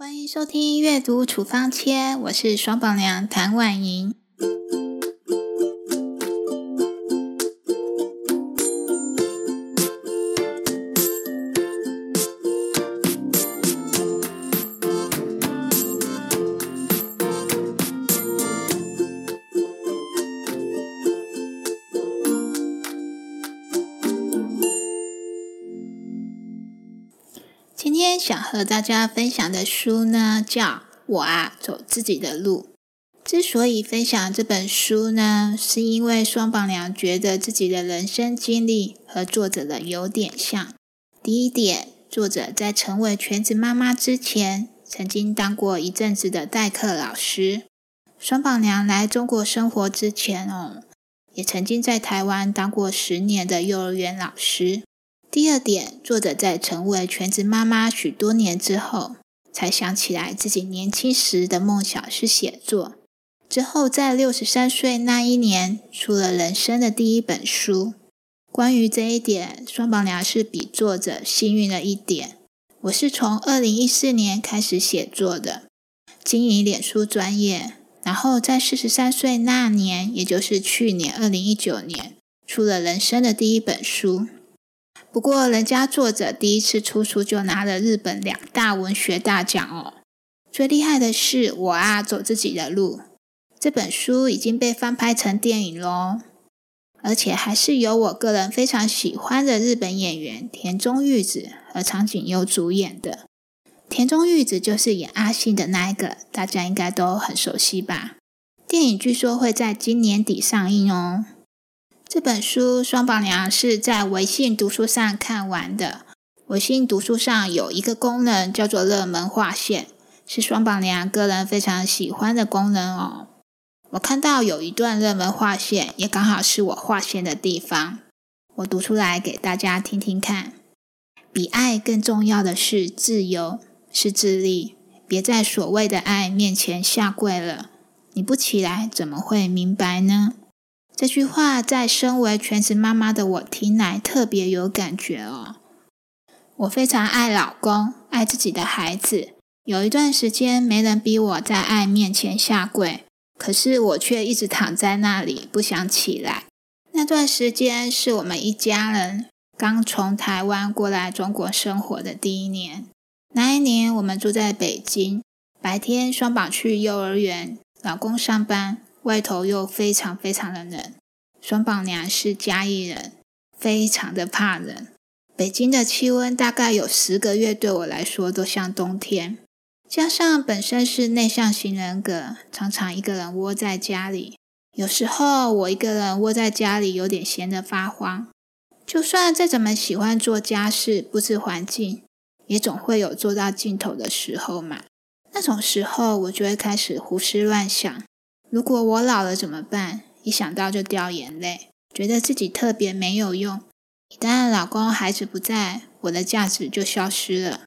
欢迎收听阅读处方切，我是双宝娘谭婉莹。和大家分享的书呢，叫《我啊走自己的路》。之所以分享这本书呢，是因为双榜娘觉得自己的人生经历和作者的有点像。第一点，作者在成为全职妈妈之前，曾经当过一阵子的代课老师。双榜娘来中国生活之前哦，也曾经在台湾当过十年的幼儿园老师。第二点，作者在成为全职妈妈许多年之后，才想起来自己年轻时的梦想是写作。之后，在六十三岁那一年，出了人生的第一本书。关于这一点，双宝娘是比作者幸运了一点。我是从二零一四年开始写作的，经营脸书专业，然后在四十三岁那年，也就是去年二零一九年，出了人生的第一本书。不过，人家作者第一次出书就拿了日本两大文学大奖哦。最厉害的是我啊，走自己的路。这本书已经被翻拍成电影喽，而且还是由我个人非常喜欢的日本演员田中裕子和长井优主演的。田中裕子就是演阿信的那一个，大家应该都很熟悉吧？电影据说会在今年底上映哦。这本书双宝娘是在微信读书上看完的。微信读书上有一个功能叫做热门划线，是双宝娘个人非常喜欢的功能哦。我看到有一段热门划线，也刚好是我划线的地方，我读出来给大家听听看。比爱更重要的是自由，是自立。别在所谓的爱面前下跪了，你不起来怎么会明白呢？这句话在身为全职妈妈的我听来特别有感觉哦。我非常爱老公，爱自己的孩子。有一段时间没人逼我在爱面前下跪，可是我却一直躺在那里不想起来。那段时间是我们一家人刚从台湾过来中国生活的第一年。那一年我们住在北京，白天双宝去幼儿园，老公上班。外头又非常非常的冷，双宝娘是嘉义人，非常的怕冷。北京的气温大概有十个月，对我来说都像冬天。加上本身是内向型人格，常常一个人窝在家里。有时候我一个人窝在家里，有点闲得发慌。就算再怎么喜欢做家事、布置环境，也总会有做到尽头的时候嘛。那种时候，我就会开始胡思乱想。如果我老了怎么办？一想到就掉眼泪，觉得自己特别没有用。一旦老公、孩子不在，我的价值就消失了。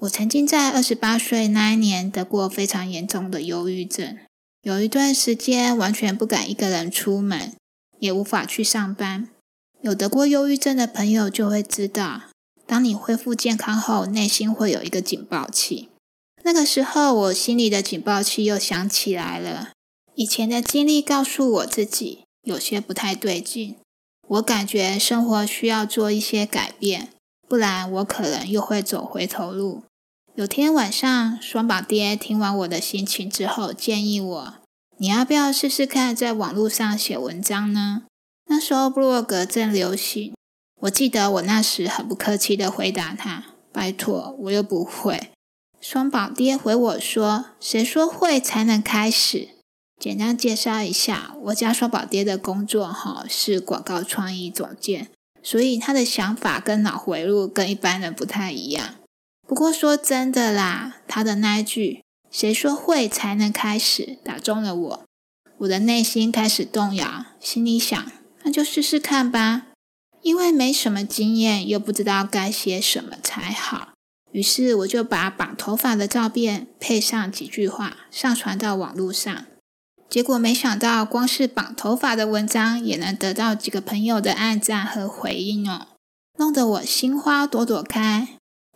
我曾经在二十八岁那一年得过非常严重的忧郁症，有一段时间完全不敢一个人出门，也无法去上班。有得过忧郁症的朋友就会知道，当你恢复健康后，内心会有一个警报器。那个时候，我心里的警报器又响起来了。以前的经历告诉我自己有些不太对劲，我感觉生活需要做一些改变，不然我可能又会走回头路。有天晚上，双宝爹听完我的心情之后，建议我：“你要不要试试看在网络上写文章呢？”那时候布洛格正流行，我记得我那时很不客气的回答他：“拜托，我又不会。”双宝爹回我说：“谁说会才能开始？”简单介绍一下，我家双宝爹的工作哈是广告创意总监，所以他的想法跟脑回路跟一般人不太一样。不过说真的啦，他的那一句“谁说会才能开始”打中了我，我的内心开始动摇，心里想那就试试看吧，因为没什么经验，又不知道该写什么才好，于是我就把绑头发的照片配上几句话上传到网络上。结果没想到，光是绑头发的文章也能得到几个朋友的按赞和回应哦，弄得我心花朵朵开。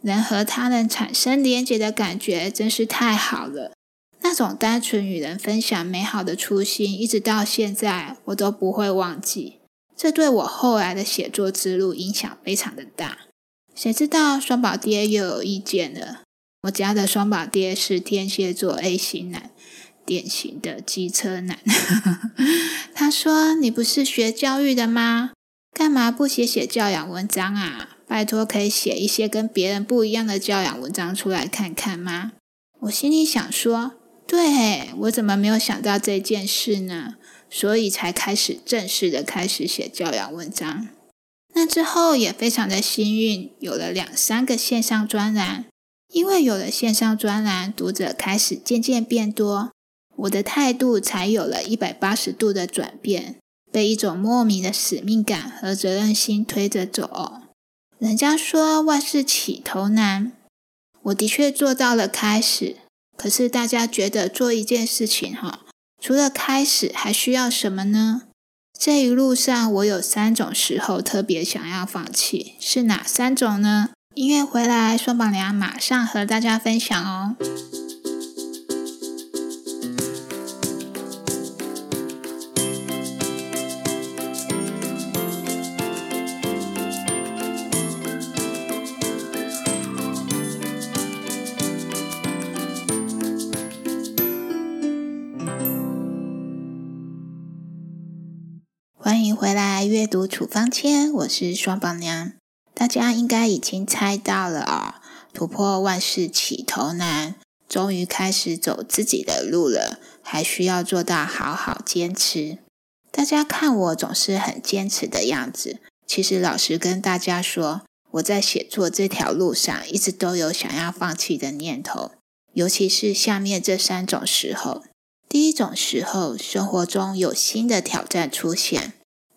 能和他人产生连结的感觉真是太好了。那种单纯与人分享美好的初心，一直到现在我都不会忘记。这对我后来的写作之路影响非常的大。谁知道双宝爹又有意见了？我家的双宝爹是天蝎座 A 型男，典型的机车男。他说：“你不是学教育的吗？干嘛不写写教养文章啊？拜托，可以写一些跟别人不一样的教养文章出来看看吗？”我心里想说。对我怎么没有想到这件事呢？所以才开始正式的开始写教养文章。那之后也非常的幸运，有了两三个线上专栏。因为有了线上专栏，读者开始渐渐变多，我的态度才有了一百八十度的转变，被一种莫名的使命感和责任心推着走。人家说万事起头难，我的确做到了开始。可是大家觉得做一件事情哈，除了开始还需要什么呢？这一路上我有三种时候特别想要放弃，是哪三种呢？音乐回来，双宝娘马上和大家分享哦。读处方签，我是双宝娘。大家应该已经猜到了啊，突破万事起头难，终于开始走自己的路了，还需要做到好好坚持。大家看我总是很坚持的样子，其实老实跟大家说，我在写作这条路上一直都有想要放弃的念头，尤其是下面这三种时候。第一种时候，生活中有新的挑战出现。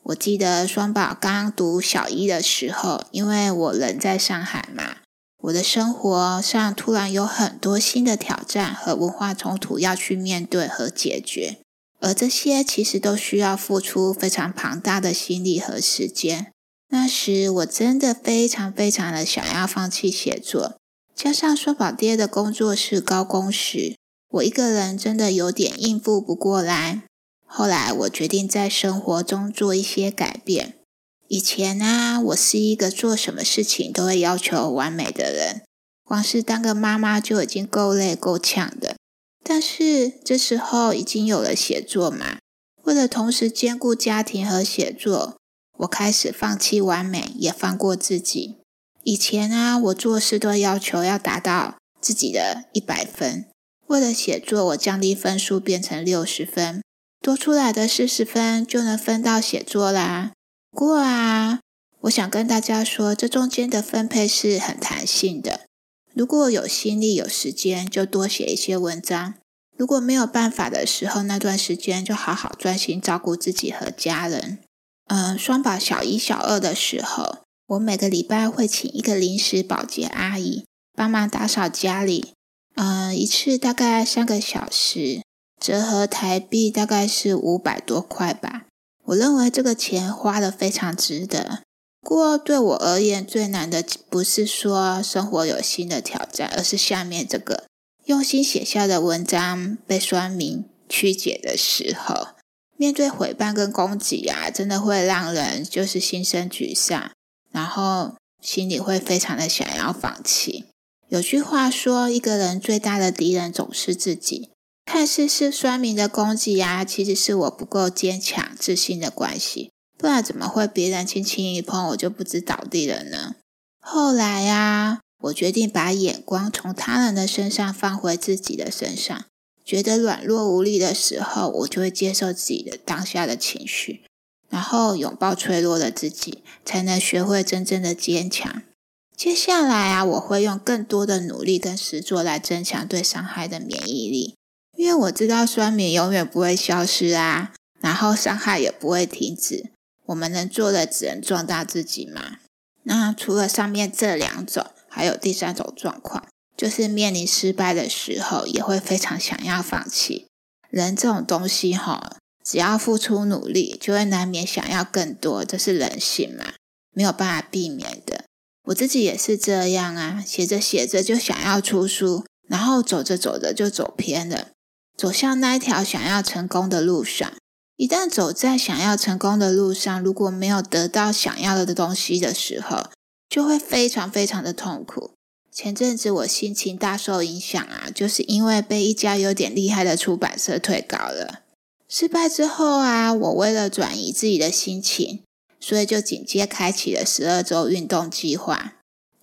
我记得双宝刚读小一的时候，因为我人在上海嘛，我的生活上突然有很多新的挑战和文化冲突要去面对和解决，而这些其实都需要付出非常庞大的心力和时间。那时我真的非常非常的想要放弃写作，加上双宝爹的工作是高工时，我一个人真的有点应付不过来。后来我决定在生活中做一些改变。以前呢，我是一个做什么事情都会要求完美的人，光是当个妈妈就已经够累够呛的。但是这时候已经有了写作嘛，为了同时兼顾家庭和写作，我开始放弃完美，也放过自己。以前啊，我做事都要求要达到自己的一百分，为了写作，我降低分数变成六十分。多出来的四十分就能分到写作啦。不过啊，我想跟大家说，这中间的分配是很弹性的。如果有心力、有时间，就多写一些文章；如果没有办法的时候，那段时间就好好专心照顾自己和家人。嗯，双宝小一、小二的时候，我每个礼拜会请一个临时保洁阿姨帮忙打扫家里。嗯，一次大概三个小时。折合台币大概是五百多块吧，我认为这个钱花的非常值得。不过对我而言，最难的不是说生活有新的挑战，而是下面这个用心写下的文章被说明曲解的时候。面对毁谤跟攻击啊，真的会让人就是心生沮丧，然后心里会非常的想要放弃。有句话说，一个人最大的敌人总是自己。看似是酸民的攻击呀，其实是我不够坚强、自信的关系。不然怎么会别人轻轻一碰我就不知倒地了呢？后来呀，我决定把眼光从他人的身上放回自己的身上。觉得软弱无力的时候，我就会接受自己的当下的情绪，然后拥抱脆弱的自己，才能学会真正的坚强。接下来啊，我会用更多的努力跟实作来增强对伤害的免疫力。因为我知道酸民永远不会消失啊，然后伤害也不会停止。我们能做的只能壮大自己嘛。那除了上面这两种，还有第三种状况，就是面临失败的时候，也会非常想要放弃。人这种东西哈，只要付出努力，就会难免想要更多，这是人性嘛，没有办法避免的。我自己也是这样啊，写着写着就想要出书，然后走着走着就走偏了，走向那一条想要成功的路上。一旦走在想要成功的路上，如果没有得到想要的东西的时候，就会非常非常的痛苦。前阵子我心情大受影响啊，就是因为被一家有点厉害的出版社退稿了。失败之后啊，我为了转移自己的心情，所以就紧接开启了十二周运动计划。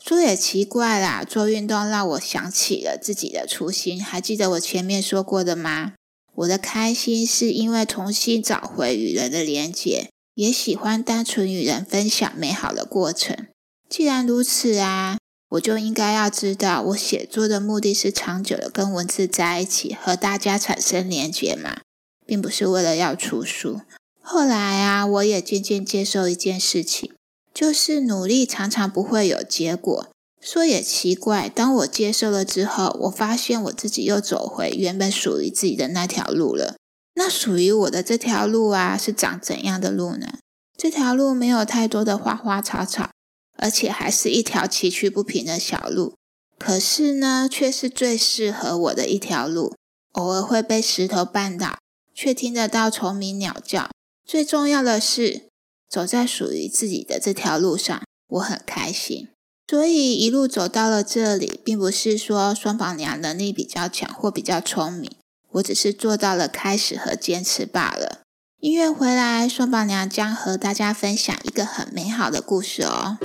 说也奇怪啦，做运动让我想起了自己的初心。还记得我前面说过的吗？我的开心是因为重新找回与人的连结，也喜欢单纯与人分享美好的过程。既然如此啊，我就应该要知道，我写作的目的是长久的跟文字在一起，和大家产生连结嘛。并不是为了要出书。后来啊，我也渐渐接受一件事情，就是努力常常不会有结果。说也奇怪，当我接受了之后，我发现我自己又走回原本属于自己的那条路了。那属于我的这条路啊，是长怎样的路呢？这条路没有太多的花花草草，而且还是一条崎岖不平的小路。可是呢，却是最适合我的一条路。偶尔会被石头绊倒。却听得到虫鸣鸟叫。最重要的是，走在属于自己的这条路上，我很开心。所以一路走到了这里，并不是说双宝娘能力比较强或比较聪明，我只是做到了开始和坚持罢了。音乐回来，双宝娘将和大家分享一个很美好的故事哦。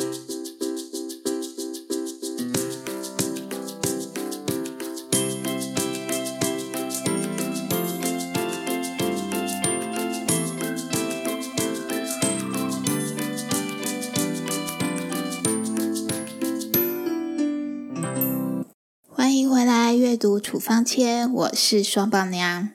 处方签，我是双宝娘。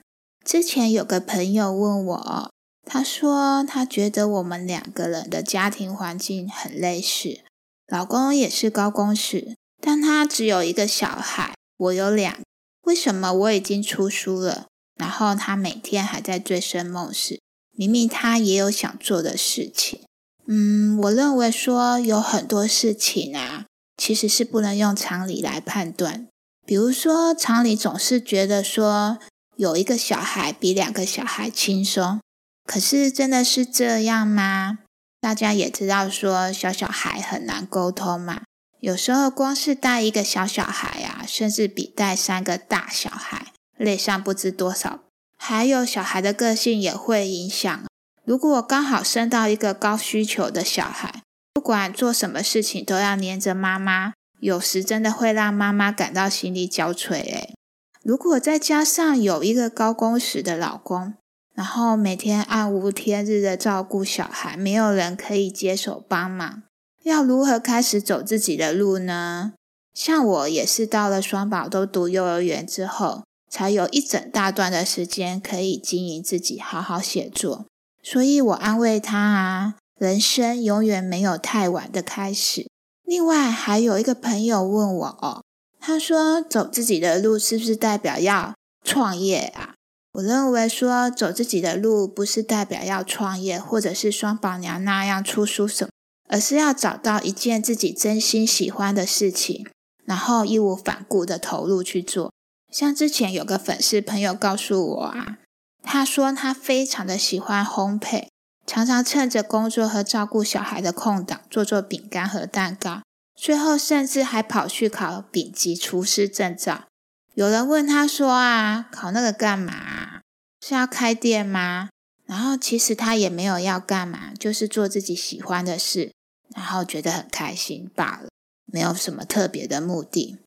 之前有个朋友问我，他说他觉得我们两个人的家庭环境很类似，老公也是高工时，但他只有一个小孩，我有两。为什么我已经出书了，然后他每天还在醉生梦死？明明他也有想做的事情。嗯，我认为说有很多事情啊，其实是不能用常理来判断。比如说，常理总是觉得说有一个小孩比两个小孩轻松，可是真的是这样吗？大家也知道说小小孩很难沟通嘛，有时候光是带一个小小孩啊，甚至比带三个大小孩累上不知多少。还有小孩的个性也会影响，如果刚好生到一个高需求的小孩，不管做什么事情都要黏着妈妈。有时真的会让妈妈感到心力交瘁诶如果再加上有一个高工时的老公，然后每天暗无天日的照顾小孩，没有人可以接手帮忙，要如何开始走自己的路呢？像我也是到了双宝都读幼儿园之后，才有一整大段的时间可以经营自己，好好写作。所以我安慰他啊，人生永远没有太晚的开始。另外还有一个朋友问我哦，他说走自己的路是不是代表要创业啊？我认为说走自己的路不是代表要创业，或者是双宝娘那样出书什么，而是要找到一件自己真心喜欢的事情，然后义无反顾的投入去做。像之前有个粉丝朋友告诉我啊，他说他非常的喜欢烘焙。常常趁着工作和照顾小孩的空档做做饼干和蛋糕，最后甚至还跑去考丙级厨师证照。有人问他说：“啊，考那个干嘛？是要开店吗？”然后其实他也没有要干嘛，就是做自己喜欢的事，然后觉得很开心罢了，没有什么特别的目的。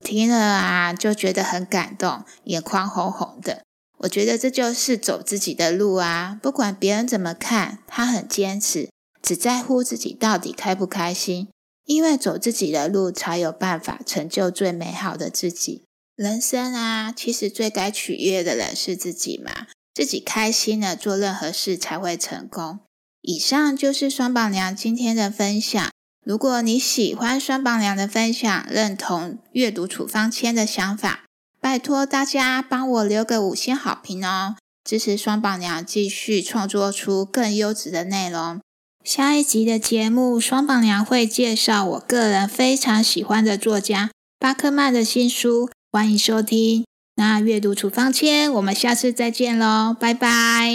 听了啊，就觉得很感动，眼眶红红的。我觉得这就是走自己的路啊！不管别人怎么看，他很坚持，只在乎自己到底开不开心。因为走自己的路，才有办法成就最美好的自己。人生啊，其实最该取悦的人是自己嘛，自己开心了，做任何事才会成功。以上就是双宝娘今天的分享。如果你喜欢双宝娘的分享，认同阅读处方签的想法。拜托大家帮我留个五星好评哦，支持双宝娘继续创作出更优质的内容。下一集的节目，双宝娘会介绍我个人非常喜欢的作家巴克曼的新书，欢迎收听。那阅读处方签，我们下次再见喽，拜拜。